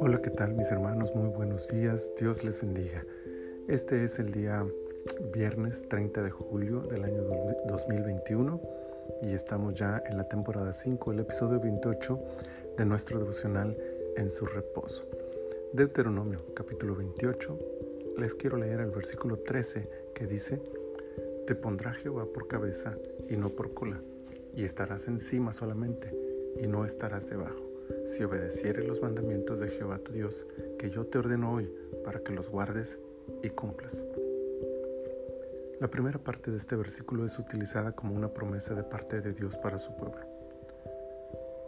Hola, ¿qué tal mis hermanos? Muy buenos días, Dios les bendiga. Este es el día viernes 30 de julio del año 2021 y estamos ya en la temporada 5, el episodio 28 de nuestro devocional En su reposo. Deuteronomio capítulo 28, les quiero leer el versículo 13 que dice, Te pondrá Jehová por cabeza y no por cola, y estarás encima solamente y no estarás debajo, si obedecieres los mandamientos de Jehová tu Dios, que yo te ordeno hoy para que los guardes y cumplas. La primera parte de este versículo es utilizada como una promesa de parte de Dios para su pueblo.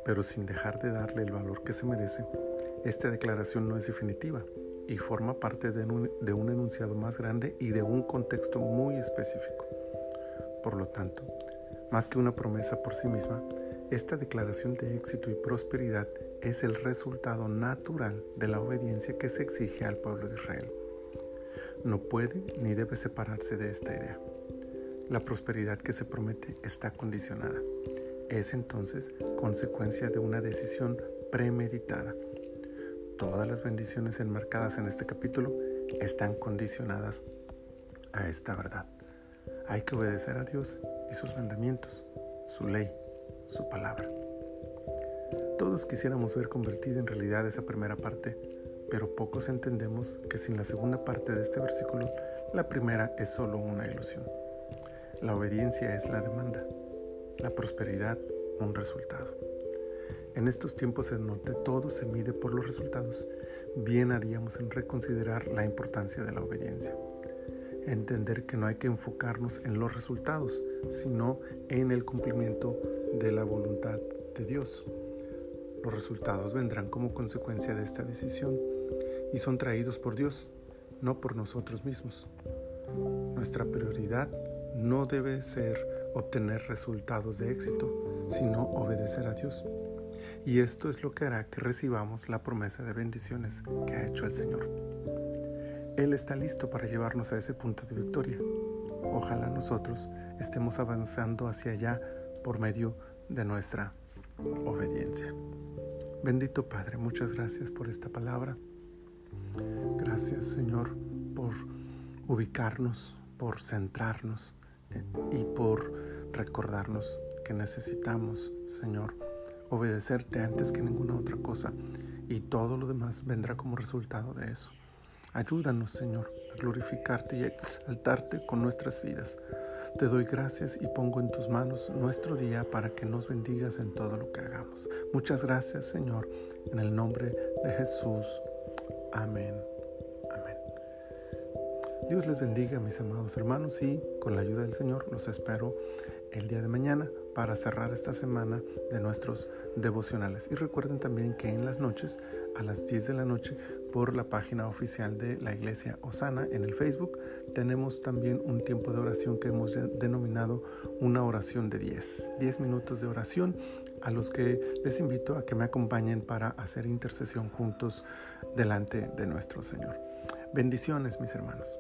Pero sin dejar de darle el valor que se merece, esta declaración no es definitiva y forma parte de un, de un, enunciado más grande y de un contexto muy específico. Por lo tanto, más que una promesa por sí misma, esta declaración de éxito y prosperidad es el resultado natural de la obediencia que se exige al pueblo de Israel no puede ni debe separarse de esta idea. La prosperidad que se promete está condicionada. Es entonces consecuencia de una decisión premeditada. Todas las bendiciones enmarcadas en este capítulo están condicionadas a esta verdad. Hay que obedecer a Dios y sus mandamientos, su ley, su palabra. Todos quisiéramos ver convertida en realidad esa primera parte pero pocos entendemos que sin la segunda parte de este versículo, la primera es solo una ilusión. La obediencia es la demanda, la prosperidad un resultado. En estos tiempos en donde todo se mide por los resultados, bien haríamos en reconsiderar la importancia de la obediencia. Entender que no hay que enfocarnos en los resultados, sino en el cumplimiento de la voluntad de Dios. Los resultados vendrán como consecuencia de esta decisión y son traídos por Dios, no por nosotros mismos. Nuestra prioridad no debe ser obtener resultados de éxito, sino obedecer a Dios. Y esto es lo que hará que recibamos la promesa de bendiciones que ha hecho el Señor. Él está listo para llevarnos a ese punto de victoria. Ojalá nosotros estemos avanzando hacia allá por medio de nuestra obediencia. Bendito Padre, muchas gracias por esta palabra. Gracias Señor por ubicarnos, por centrarnos eh, y por recordarnos que necesitamos, Señor, obedecerte antes que ninguna otra cosa y todo lo demás vendrá como resultado de eso. Ayúdanos, Señor, a glorificarte y a exaltarte con nuestras vidas. Te doy gracias y pongo en tus manos nuestro día para que nos bendigas en todo lo que hagamos. Muchas gracias, Señor, en el nombre de Jesús. Amén. Dios les bendiga, mis amados hermanos, y con la ayuda del Señor los espero el día de mañana para cerrar esta semana de nuestros devocionales. Y recuerden también que en las noches, a las 10 de la noche, por la página oficial de la Iglesia Osana en el Facebook, tenemos también un tiempo de oración que hemos denominado una oración de 10. 10 minutos de oración a los que les invito a que me acompañen para hacer intercesión juntos delante de nuestro Señor. Bendiciones, mis hermanos.